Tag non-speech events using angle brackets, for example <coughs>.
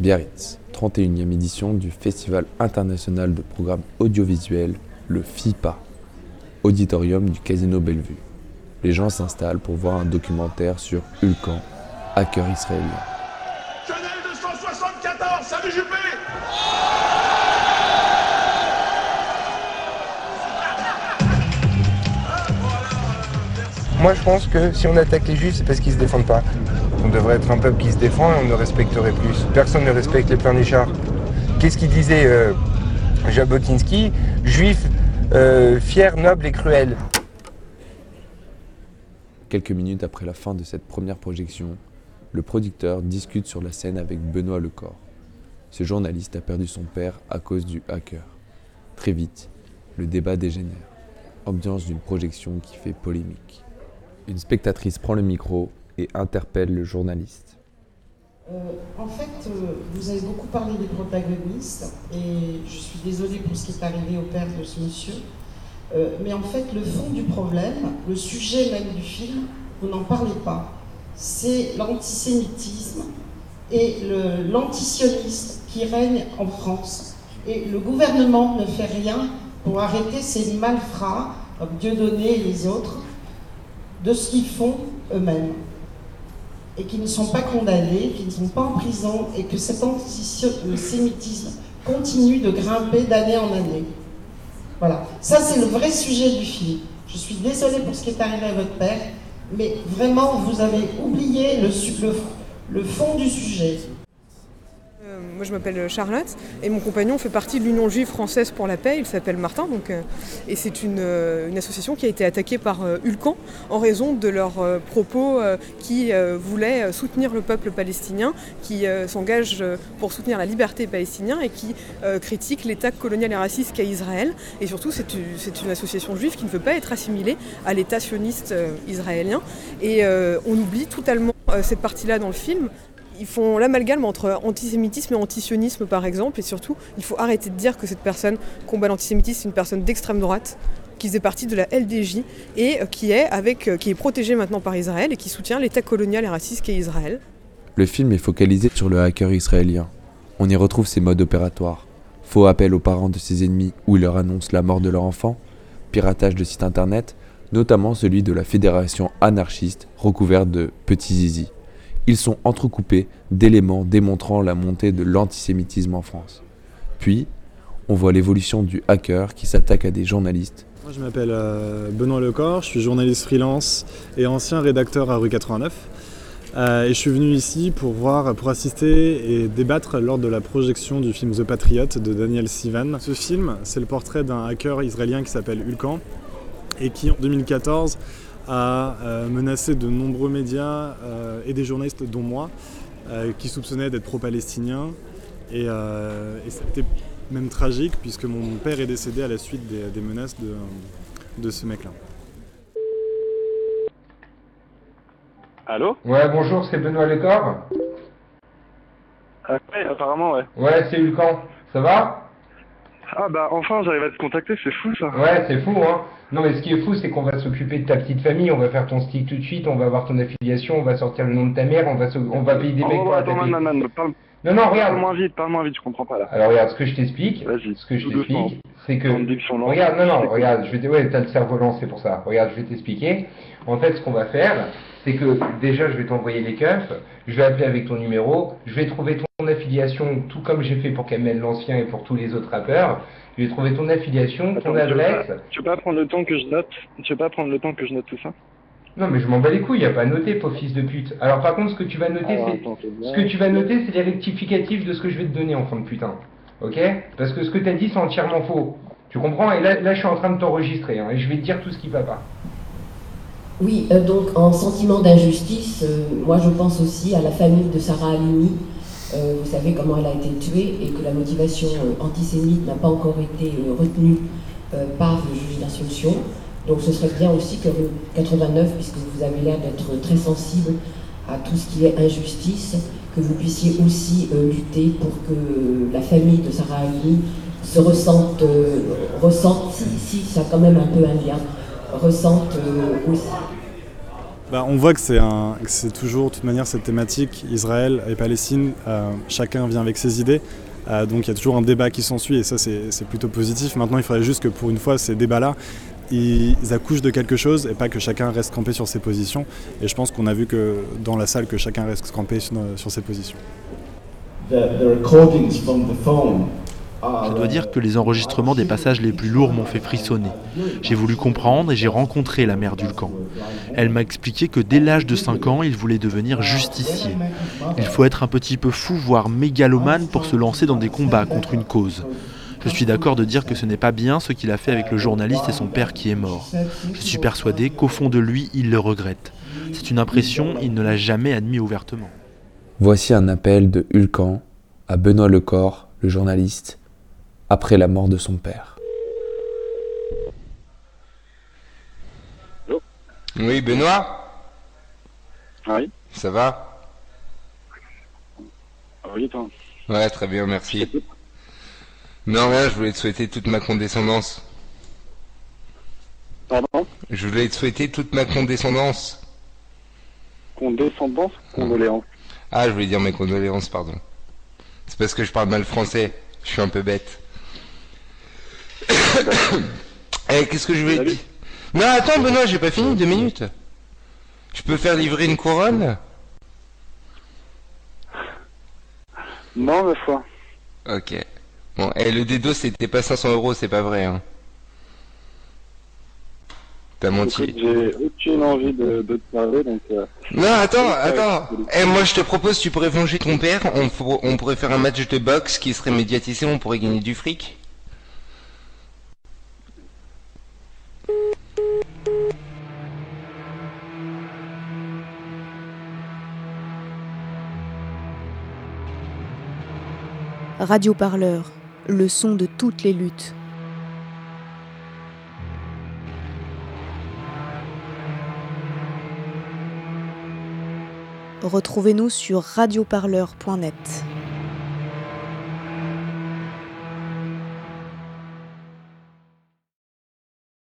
Biarritz, 31e édition du Festival international de programmes audiovisuels, le FIPA, auditorium du Casino Bellevue. Les gens s'installent pour voir un documentaire sur Ulcan, hacker israélien. Chanel 274, salut Juppé Moi, je pense que si on attaque les juifs, c'est parce qu'ils se défendent pas. On devrait être un peuple qui se défend et on ne respecterait plus. Personne ne respecte les pleins Qu'est-ce qu'il disait euh, Jabotinsky Juif, euh, fier, noble et cruel. Quelques minutes après la fin de cette première projection, le producteur discute sur la scène avec Benoît Lecor. Ce journaliste a perdu son père à cause du hacker. Très vite, le débat dégénère. Ambiance d'une projection qui fait polémique. Une spectatrice prend le micro interpelle le journaliste. Euh, en fait, euh, vous avez beaucoup parlé des protagonistes et je suis désolée pour ce qui est arrivé au père de ce monsieur. Euh, mais en fait, le fond du problème, le sujet même du film, vous n'en parlez pas. C'est l'antisémitisme et l'antisionisme qui règne en France. Et le gouvernement ne fait rien pour arrêter ces malfrats, comme Dieudonné et les autres, de ce qu'ils font eux-mêmes et qui ne sont pas condamnés, qui ne sont pas en prison et que cet antisémitisme continue de grimper d'année en année. Voilà, ça c'est le vrai sujet du film. Je suis désolée pour ce qui est arrivé à votre père, mais vraiment vous avez oublié le, le, le fond du sujet. Moi, je m'appelle Charlotte et mon compagnon fait partie de l'Union juive française pour la paix. Il s'appelle Martin. Euh, et c'est une, euh, une, association qui a été attaquée par euh, Ulcan en raison de leurs propos qui voulaient soutenir le peuple palestinien, qui s'engage pour soutenir la liberté palestinienne et qui critique l'État colonial et raciste qu'a Israël. Et surtout, c'est une association juive qui ne veut pas être assimilée à l'État sioniste israélien. Et on oublie totalement cette partie-là dans le film ils font l'amalgame entre antisémitisme et antisionisme par exemple, et surtout, il faut arrêter de dire que cette personne combat l'antisémitisme, c'est une personne d'extrême droite qui faisait partie de la LDJ et euh, qui est, avec, euh, qui est protégée maintenant par Israël et qui soutient l'État colonial et raciste qu'est Israël. Le film est focalisé sur le hacker israélien. On y retrouve ses modes opératoires. Faux appel aux parents de ses ennemis où il leur annonce la mort de leur enfant, piratage de sites internet, notamment celui de la fédération anarchiste recouverte de petits zizi. Ils sont entrecoupés d'éléments démontrant la montée de l'antisémitisme en France. Puis, on voit l'évolution du hacker qui s'attaque à des journalistes. Moi, je m'appelle euh, Benoît Lecor, je suis journaliste freelance et ancien rédacteur à rue 89. Euh, et je suis venu ici pour voir, pour assister et débattre lors de la projection du film The Patriot de Daniel Sivan. Ce film, c'est le portrait d'un hacker israélien qui s'appelle Ulkan et qui en 2014 a euh, menacé de nombreux médias euh, et des journalistes, dont moi, euh, qui soupçonnaient d'être pro-palestiniens. Et, c'était même tragique, puisque mon père est décédé à la suite des, menaces de, de ce mec-là. Allô? Ouais, bonjour, c'est Benoît Lecor? ouais, apparemment, ouais. Ouais, c'est Lucan. Ça va? Ah bah enfin, j'arrive à te contacter, c'est fou ça. Ouais, c'est fou, hein. Non, mais ce qui est fou, c'est qu'on va s'occuper de ta petite famille, on va faire ton stick tout de suite, on va voir ton affiliation, on va sortir le nom de ta mère, on va, on va payer des mecs pour attends, non, non, non, parle... Non, non, regarde. Parle moins vite, parle moins vite, je comprends pas là. Alors regarde, ce que je t'explique, ce que je t'explique, c'est que... Regarde, non, non, regarde, je vais ouais, t'as le cerveau lancé pour ça. Regarde, je vais t'expliquer. En fait, ce qu'on va faire, c'est que déjà, je vais t'envoyer les keufs, je vais appeler avec ton numéro, je vais trouver ton affiliation, tout comme j'ai fait pour Kamel l'Ancien et pour tous les autres rappeurs. Je vais trouver ton affiliation, ton adresse. Tu veux, pas, prendre le temps que je note Tu veux pas prendre le temps que je note tout ça? Non mais je m'en bats les couilles, y a pas à noter, pauvre fils de pute. Alors par contre, ce que tu vas noter, ah, c'est ce que tu vas noter, c'est les rectificatifs de ce que je vais te donner, enfant de putain. Ok? Parce que ce que tu as dit, c'est entièrement faux. Tu comprends? Et là, là, je suis en train de t'enregistrer, hein, et je vais te dire tout ce qui va pas. Oui, euh, donc en sentiment d'injustice, euh, moi je pense aussi à la famille de Sarah Halimi, euh, vous savez comment elle a été tuée et que la motivation euh, antisémite n'a pas encore été euh, retenue par le juge d'instruction. Donc ce serait bien aussi que 89, puisque vous avez l'air d'être très sensible à tout ce qui est injustice, que vous puissiez aussi lutter pour que la famille de Sarah Ali se ressente, ressente si, si, ça a quand même un peu un lien, ressente aussi. bah, On voit que c'est toujours, de toute manière, cette thématique, Israël et Palestine, euh, chacun vient avec ses idées. Euh, donc il y a toujours un débat qui s'ensuit et ça c'est plutôt positif. Maintenant il faudrait juste que pour une fois ces débats-là, ils accouchent de quelque chose et pas que chacun reste campé sur ses positions. Et je pense qu'on a vu que dans la salle que chacun reste campé sur, sur ses positions. Je dois dire que les enregistrements des passages les plus lourds m'ont fait frissonner. J'ai voulu comprendre et j'ai rencontré la mère d'Ulcan. Elle m'a expliqué que dès l'âge de 5 ans, il voulait devenir justicier. Il faut être un petit peu fou, voire mégalomane, pour se lancer dans des combats contre une cause. Je suis d'accord de dire que ce n'est pas bien ce qu'il a fait avec le journaliste et son père qui est mort. Je suis persuadé qu'au fond de lui, il le regrette. C'est une impression, il ne l'a jamais admis ouvertement. Voici un appel de Hulcan à Benoît Lecor, le journaliste, après la mort de son père. Oui, Benoît Oui. Ça va Oui, toi Ouais, très bien, merci. Non, rien, je voulais te souhaiter toute ma condescendance. Pardon? Je voulais te souhaiter toute ma condescendance. Condescendance Condoléances? Ah, je voulais dire mes condoléances, pardon. C'est parce que je parle mal français. Je suis un peu bête. <coughs> Eh, qu'est-ce que je vais dire? Non, attends, Benoît, j'ai pas fini, deux minutes. Je peux faire livrer une couronne? Non, ma foi. Ok. Bon, et le D2, c'était pas 500 euros, c'est pas vrai, hein. T'as menti. J'ai aucune envie de, te parler, donc... Euh, non, attends, attends. Et eh, moi, je te propose, tu pourrais venger ton père, on, on pourrait faire un match de boxe qui serait médiatisé, on pourrait gagner du fric. Radio Parleur, le son de toutes les luttes. Retrouvez-nous sur radioparleur.net.